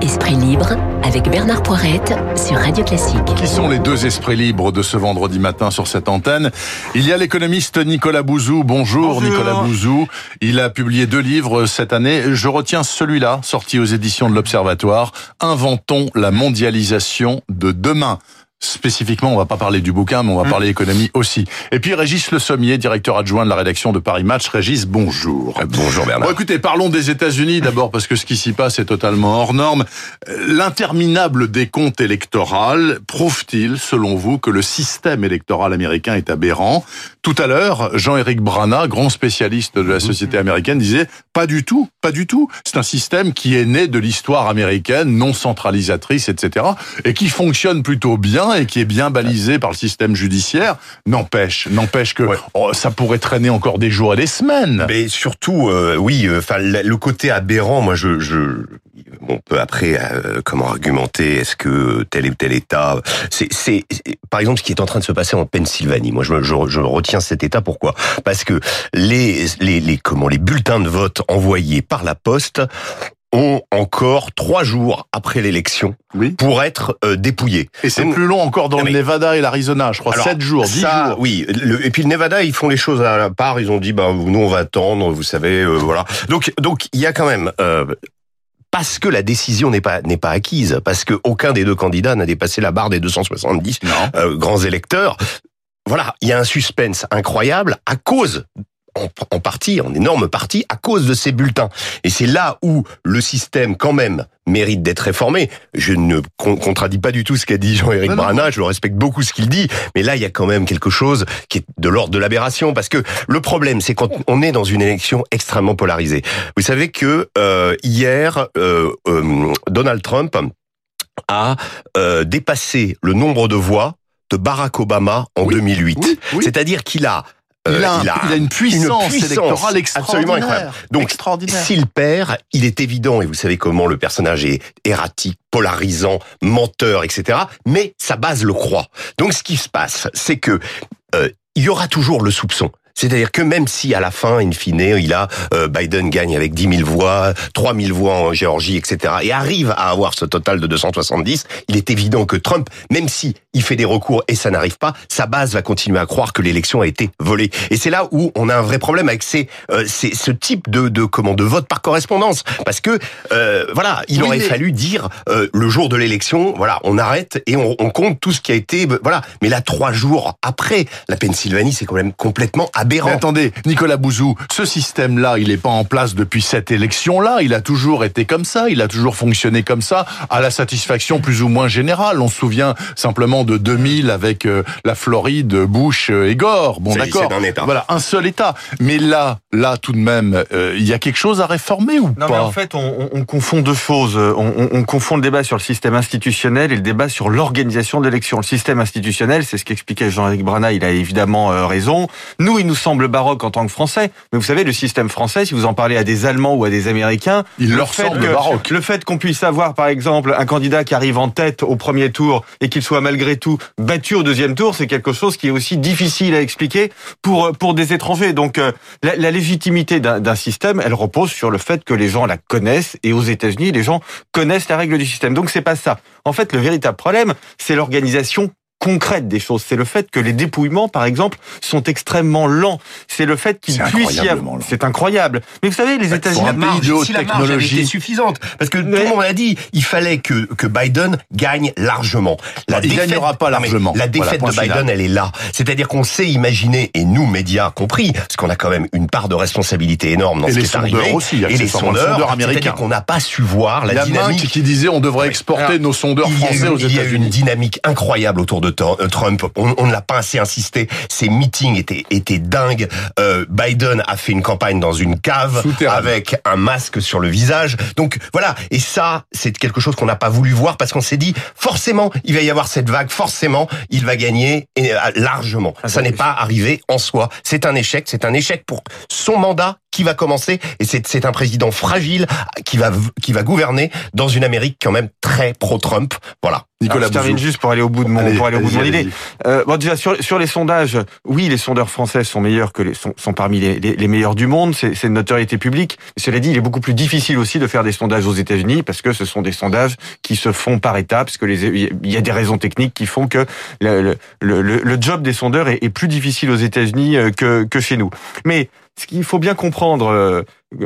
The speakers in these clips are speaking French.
Esprit libre avec Bernard Poirette sur Radio Classique. Qui sont les deux esprits libres de ce vendredi matin sur cette antenne? Il y a l'économiste Nicolas Bouzou. Bonjour, Nicolas Bouzou. Il a publié deux livres cette année. Je retiens celui-là, sorti aux éditions de l'Observatoire. Inventons la mondialisation de demain. Spécifiquement, on va pas parler du bouquin, mais on va Mmh. parler économie aussi. Et puis Régis Le Sommier, directeur adjoint de la rédaction de Paris Match. Régis, bonjour. Bonjour Bernard. Bon, écoutez, parlons des États-Unis d'abord parce que ce qui s'y passe est totalement hors norme. Euh, L'interminable décompte électoral prouve-t-il, selon vous, que le système électoral américain est aberrant? Tout à l'heure, Jean-Éric Brana, grand spécialiste de la société américaine, disait pas du tout, pas du tout. C'est un système qui est né de l'histoire américaine, non centralisatrice, etc., et qui fonctionne plutôt bien et qui est bien balisé par le système judiciaire. N'empêche, n'empêche que Ouais. oh, ça pourrait traîner encore des jours et des semaines. Mais surtout, euh, oui, enfin le côté aberrant, moi je, je on peut après euh, comment argumenter est-ce que tel ou tel État, c'est, c'est par exemple ce qui est en train de se passer en Pennsylvanie. Moi je, je, je retiens cet État pourquoi? Parce que les, les les comment les bulletins de vote envoyés par la poste ont encore trois jours après l'élection Oui. pour être euh, dépouillés. Et c'est plus long encore dans le Nevada et l'Arizona, je crois. Alors, 7 jours, 10 ça, jours. Oui, le- et puis le Nevada, ils font les choses à la part. Ils ont dit, bah nous on va attendre, vous savez, euh, voilà. Donc donc il y a quand même. Euh, parce que la décision n'est pas n'est pas acquise, parce que aucun des deux candidats n'a dépassé la barre des 270 Non. euh, grands électeurs. Voilà, il y a un suspense incroyable à cause en, en partie, en énorme partie, à cause de ces bulletins. Et c'est là où le système, quand même, mérite d'être réformé. Je ne con- contradis pas du tout ce qu'a dit Jean-Éric. Brana, je le respecte beaucoup ce qu'il dit, mais là, il y a quand même quelque chose qui est de l'ordre de l'aberration, parce que le problème, c'est quand on est dans une élection extrêmement polarisée. Vous savez que euh, hier, euh, euh, Donald Trump a euh, dépassé le nombre de voix de Barack Obama en Oui. 2008. Oui, oui. C'est-à-dire qu'il a, Il a, un- il a il a une puissance, puissance électorale absolument extraordinaire. incroyable. Donc, extraordinaire. S'il perd, il est évident, et vous savez comment le personnage est erratique, polarisant, menteur, etc. Mais sa base le croit. Donc ce qui se passe, c'est que euh, il y aura toujours le soupçon. C'est-à-dire que même si à la fin, in fine, il a euh, Biden gagne avec 10 000 voix, 3 000 voix en Géorgie, etc., et arrive à avoir ce total de 270, il est évident que Trump, même si il fait des recours et ça n'arrive pas, sa base va continuer à croire que l'élection a été volée. Et c'est là où on a un vrai problème avec ces, euh, ces- ce type de, de comment de vote par correspondance, parce que euh, voilà, il Oui, aurait mais- fallu dire euh, le jour de l'élection, voilà, on arrête et on, on compte tout ce qui a été, voilà. Mais là, trois jours après, la Pennsylvanie, c'est quand même complètement aberrant. attendez, Nicolas Bouzou, ce système-là, il n'est pas en place depuis cette élection-là. Il a toujours été comme ça, il a toujours fonctionné comme ça, à la satisfaction plus ou moins générale. On se souvient simplement de 2000 avec euh, la Floride, Bush euh, et Gore. Bon, d'accord. c'est un État. Voilà, un seul État. Mais là, là, tout de même, euh, il y a quelque chose à réformer ou Non, mais pas en fait, on, on- on confond deux choses. On, on- on confond le débat sur le système institutionnel et le débat sur l'organisation de l'élection. Le système institutionnel, c'est ce qu'expliquait Jean-Éric Brana, il a évidemment euh, raison. Nous, il nous semble baroque en tant que Français, mais vous savez, le système français, si vous en parlez à des Allemands ou à des Américains, Il le leur fait semble que- baroque. Le fait qu'on puisse avoir, par exemple, un candidat qui arrive en tête au premier tour et qu'il soit malgré tout battu au deuxième tour, c'est quelque chose qui est aussi difficile à expliquer pour pour des étrangers. Donc, euh, la, la légitimité d'un d'un système, elle repose sur le fait que les gens la connaissent et aux États-Unis, les gens connaissent la règle du système. Donc, c'est pas ça. En fait, le véritable problème, c'est l'organisation concrète des choses. C'est le fait que les dépouillements, par exemple, sont extrêmement lents. C'est le fait qu'il C'est puisse y avoir... lent. C'est incroyable. Mais vous savez, les Pour États-Unis... un pays de haute si la technologie. suffisante, parce que tout Mais- le monde a dit, il fallait que que Biden gagne largement. Non, il gagnera pas largement. La défaite de Biden, final. elle est là. C'est-à-dire qu'on sait imaginer, et nous médias compris, parce qu'on a quand même une part de responsabilité énorme dans Et ce les qui est sondeurs arrivé, aussi, et les sondeurs, sondeur américain. c'est-à-dire qu'on n'a pas su voir la a dynamique. Qui disait on devrait exporter Alors, nos sondeurs français aux il y a eu une États-Unis. dynamique incroyable autour de Euh, Trump. On, on ne l'a pas assez insisté. Ces meetings étaient, étaient dingues. Euh, Biden a fait une campagne dans une cave avec un masque sur le visage. Donc voilà. Et ça, c'est quelque chose qu'on n'a pas voulu voir parce qu'on s'est dit forcément il va y avoir cette vague. Forcément, il va gagner et, euh, largement. Ça n'est pas arrivé en soi. C'est un échec. C'est un échec pour son mandat qui va commencer. Et c'est c'est un président fragile qui va qui va gouverner dans une Amérique quand même très pro-Trump. Voilà. Nicolas Alors, je termine juste pour aller au bout de mon, Allez, pour aller au bout de mon idée. Euh, bon, déjà sur, sur les sondages, oui, les sondeurs français sont meilleurs que les sont, sont parmi les, les, les meilleurs du monde. C'est c'est une notoriété publique. Mais cela dit, il est beaucoup plus difficile aussi de faire des sondages aux États-Unis parce que ce sont des sondages qui se font par étapes. Parce que les, il y a des raisons techniques qui font que le, le, le, le job des sondeurs est, est plus difficile aux États-Unis euh, que, que chez nous. Mais ce qu'il faut bien comprendre euh,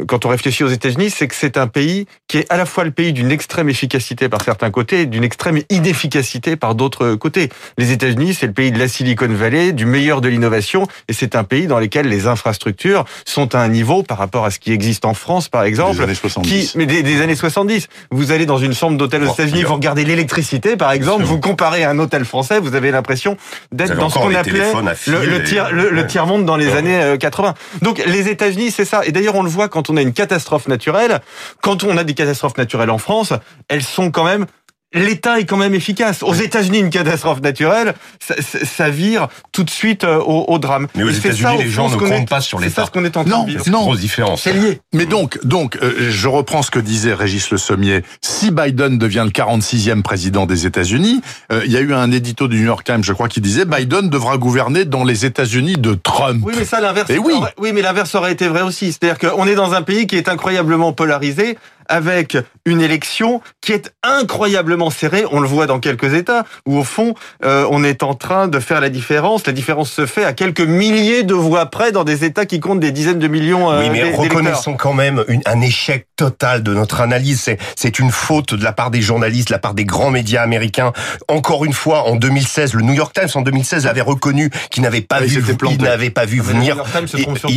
quand on réfléchit aux États-Unis, c'est que c'est un pays qui est à la fois le pays d'une extrême efficacité par certains côtés et d'une extrême inefficacité par d'autres côtés. Les États-Unis, c'est le pays de la Silicon Valley, du meilleur de l'innovation, et c'est un pays dans lequel les infrastructures sont à un niveau par rapport à ce qui existe en France, par exemple. Des années 70. Qui, mais des, des années 70. Vous allez dans une chambre d'hôtel aux Oh, États-Unis, vous regardez l'électricité, par exemple, vous comparez à un hôtel français, vous avez l'impression d'être dans ce qu'on appelait le, le tiers-monde dans les Ouais. années euh, 80. Donc les États-Unis, c'est ça. Et d'ailleurs, on le voit quand on a une catastrophe naturelle. Quand on a des catastrophes naturelles en France, elles sont quand même L'État est quand même efficace. Aux États-Unis, une catastrophe naturelle, ça, ça- ça vire tout de suite euh, au, au drame. Mais aux c'est États-Unis, les gens ne qu'on comptent est- pas sur C'est l'État. ça ce qu'on est en train Non, de. C'est non. grosse différence. C'est lié. Mais donc, donc, euh, je reprends ce que disait Régis Le Sommier. Si Biden devient le 46e président des États-Unis, euh, il y a eu un édito du New York Times, je crois, qui disait Biden devra gouverner dans les États-Unis de Trump. Oui, mais ça, l'inverse. Eh oui. aurait- oui, mais l'inverse aurait été vrai aussi. C'est-à-dire qu'on est dans un pays qui est incroyablement polarisé, avec une élection qui est incroyablement serrée. On le voit dans quelques États où, au fond, euh, on est en train de faire la différence. La différence se fait à quelques milliers de voix près dans des États qui comptent des dizaines de millions. euh, Oui, mais reconnaissons quand même une- un échec total de notre analyse. C'est- C'est une faute de la part des journalistes, de la part des grands médias américains. Encore une fois, en 2016, le New York Times en 2016 avait reconnu qu'il n'avait pas Ah, vu, il n'avait pas vu le venir. New York Times se trompe sur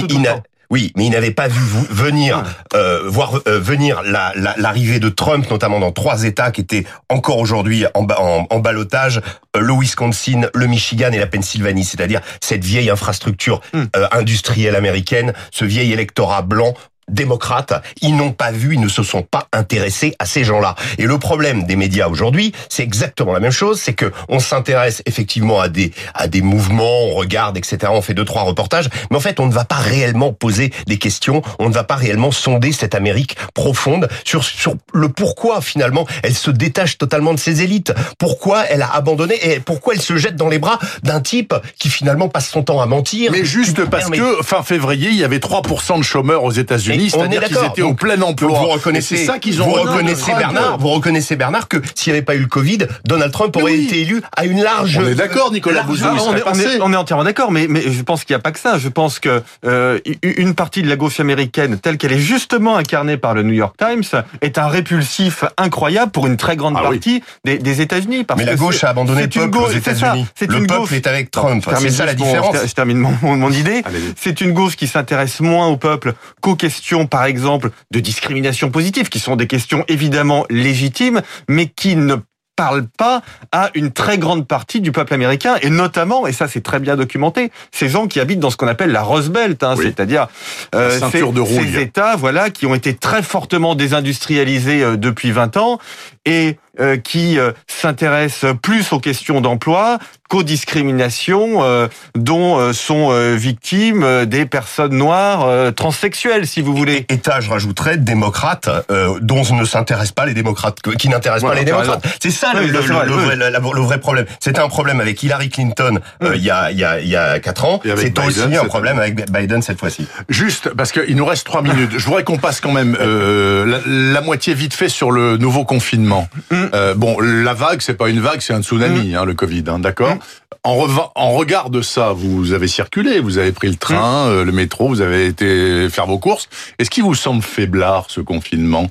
oui, mais il n'avait pas vu venir euh, voir euh, venir la- la- l'arrivée de Trump, notamment dans trois États qui étaient encore aujourd'hui en, en, en ballottage euh, le Wisconsin, le Michigan et la Pennsylvanie, c'est-à-dire cette vieille infrastructure Hmm. euh, industrielle américaine, ce vieil électorat blanc démocrates, ils n'ont pas vu, ils ne se sont pas intéressés à ces gens-là. Et le problème des médias aujourd'hui, c'est exactement la même chose, c'est que on s'intéresse effectivement à des à des mouvements, on regarde, etc. On fait deux trois reportages, mais en fait, on ne va pas réellement poser des questions, on ne va pas réellement sonder cette Amérique profonde sur sur le pourquoi finalement elle se détache totalement de ses élites, pourquoi elle a abandonné et pourquoi elle se jette dans les bras d'un type qui finalement passe son temps à mentir. Mais juste parce que fin février, il y avait 3% de chômeurs aux États-Unis, Est c'est-à-dire qu'ils au plein emploi. vous reconnaissez, ça qu'ils ont vous reconnaissez. Bernard, vous reconnaissez Bernard que s'il n'y avait pas eu le Covid, Donald Trump aurait oui. été élu à une large. On est d'accord, Nicolas Bouzou, on, on, on est entièrement d'accord, mais, mais je pense qu'il n'y a pas que ça. Je pense que euh, une partie de la gauche américaine, telle qu'elle est justement incarnée par le New York Times, est un répulsif incroyable pour une très grande Ah oui. partie des, des États-Unis. parce Mais la gauche a abandonné le c'est une peuple aux gauche- c'est ça, États-Unis. Le une peuple gauche- est avec Trump. C'est ça la différence. je termine mon, idée. C'est une gauche qui s'intéresse moins au peuple qu'aux questions, par exemple, de discrimination positive, qui sont des questions évidemment légitimes, mais qui ne parlent pas à une très grande partie du peuple américain, et notamment, et ça c'est très bien documenté, ces gens qui habitent dans ce qu'on appelle la Rose Belt, hein, Oui. c'est-à-dire euh, ces États, voilà, qui ont été très fortement désindustrialisés euh, depuis 20 ans et euh, qui euh, s'intéressent plus aux questions d'emploi qu'aux discriminations euh, dont euh, sont euh, victimes euh, des personnes noires euh, transsexuelles, si vous voulez. État, je rajouterais, démocrate, euh, dont ne s'intéressent pas les démocrates, qui n'intéressent Voilà, pas les démocrates. C'est ça le, Oui, le- vrai, le vrai, le problème. C'était un problème avec Hillary Clinton euh, il y a il y a il y a quatre ans. C'est Biden, aussi un problème avec Biden cette fois-ci. Juste, parce qu'il nous reste trois minutes, je voudrais qu'on passe quand même euh, la, la moitié vite fait sur le nouveau confinement. Euh, bon, la vague, c'est pas une vague, c'est un tsunami, hein, le Covid, hein, d'accord en, reva- en regard de ça, vous avez circulé, vous avez pris le train, euh, le métro, vous avez été faire vos courses. Est-ce qu'il vous semble faiblard, ce confinement?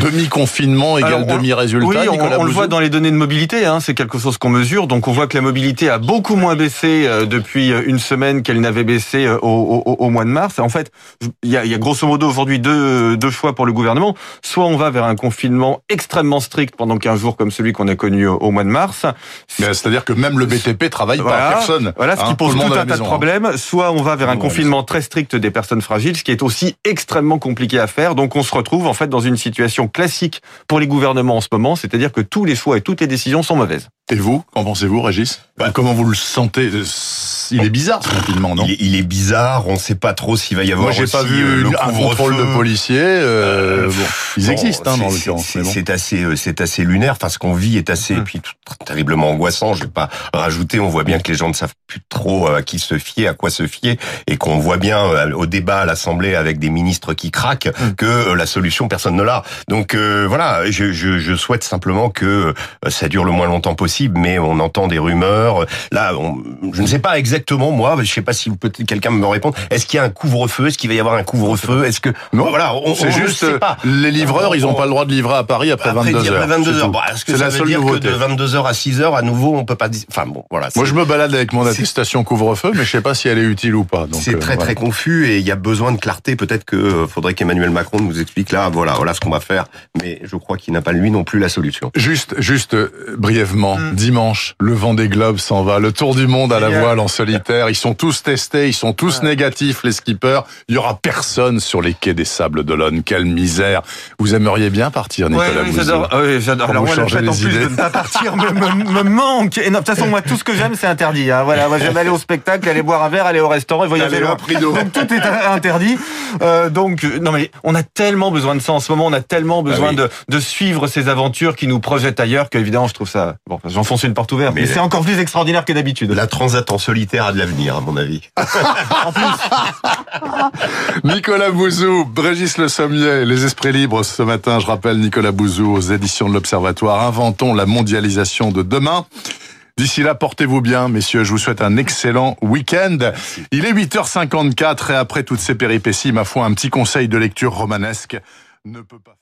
Demi-confinement égale demi-résultat, Oui, on, le voit dans les données de mobilité, hein, c'est quelque chose qu'on mesure. Donc on voit que la mobilité a beaucoup moins baissé euh, depuis euh, une semaine qu'elle n'avait baissé euh, au, au- au mois de mars. En fait, il y a, il y a grosso modo aujourd'hui deux, deux choix pour le gouvernement. Soit on va vers un confinement extrêmement strict pendant 15 jours comme celui qu'on a connu au, au mois de mars. Mais C'est-à-dire que même le BTP travaille pas, Voilà, personne. Voilà, ce hein, qui pose le tout, un tas de hein. problèmes. Soit on va vers un confinement très strict des personnes fragiles, ce qui est aussi extrêmement compliqué à faire. Donc on se retrouve en fait dans une situation classique pour les gouvernements en ce moment, c'est-à-dire que tous les choix et toutes les décisions sont mauvaises. Et vous, qu'en pensez-vous, Régis? Comment vous le sentez il est bizarre ce confinement, non il est, il est bizarre, on sait pas trop s'il va y avoir Moi, j'ai pas vu euh, le un contrôle de policiers. euh, Euh, bon, ils Bon, existent, hein, dans c'est- l'occurrence. c'est- bon. Assez, c'est assez lunaire. Enfin, ce qu'on vit est assez, Mm. puis tout- terriblement angoissant. Je vais pas rajouter. On voit bien que les gens ne savent plus trop à qui se fier, à quoi se fier, et qu'on voit bien au débat à l'Assemblée avec des ministres qui craquent Mm. que la solution personne ne l'a. Donc euh, voilà, je, je, je souhaite simplement que ça dure le moins longtemps possible. Mais on entend des rumeurs. Là, on- je ne sais pas exactement moi. Je sais pas si peut-être quelqu'un me répondre. Est-ce qu'il y a un couvre-feu Est-ce qu'il va y avoir un couvre-feu Est-ce que Non, voilà, on, C'est ne juste, sait pas. les livreurs, ils n'ont On- pas le droit de livrer à Paris après, Après, 22 heures. après 22 c'est heures. Bon, est-ce que C'est ça la veut seule dire nouveauté. que de 22 heures à 6 heures, à nouveau, on peut pas enfin bon, voilà. Moi, je me balade avec mon attestation couvre-feu, mais je sais pas si elle est utile ou pas. c'est euh, très voilà. très confus et il y a besoin de clarté. Peut-être que euh, faudrait qu'Emmanuel Macron nous explique là, voilà, voilà ce qu'on va faire. Mais je crois qu'il n'a pas lui non plus la solution. Juste, juste euh, brièvement, Mm. dimanche, le vent des globes s'en va, le tour du monde à la voile en solitaire. Ils sont tous testés, ils sont tous négatifs, les skippers. Il y aura personne sur les quais des Sables d'Olonne. Quelle misère Vous aimeriez bien partir, Nicolas Ouais, oui, j'adore. Ah oui, j'adore. Alors vous moi, le changer fait en les plus idées. de ne pas partir me, me, me manque. Et non, de toute façon, moi, tout ce que j'aime, c'est interdit. Hein. Voilà, moi, j'aime aller au spectacle, aller boire un verre, aller au restaurant et voyager loin. prix d'eau. Donc tout est interdit. Euh, donc non, mais on a tellement besoin de ça en ce moment. On a tellement besoin oui. de, de suivre ces aventures qui nous projettent ailleurs que évidemment, je trouve ça. Bon, j'enfonce une porte ouverte, mais, Mais- c'est encore plus extraordinaire que d'habitude. La transat en solitaire a de l'avenir, à mon avis. Nicolas Bouzou, Régis Le Sommier, Les Esprits Libres ce matin. Je rappelle Nicolas Bouzou aux éditions de l'Observatoire. Inventons la mondialisation de demain. D'ici là, portez-vous bien, messieurs. Je vous souhaite un excellent week-end. Il est 8h54 et après toutes ces péripéties, ma foi, un petit conseil de lecture romanesque ne peut pas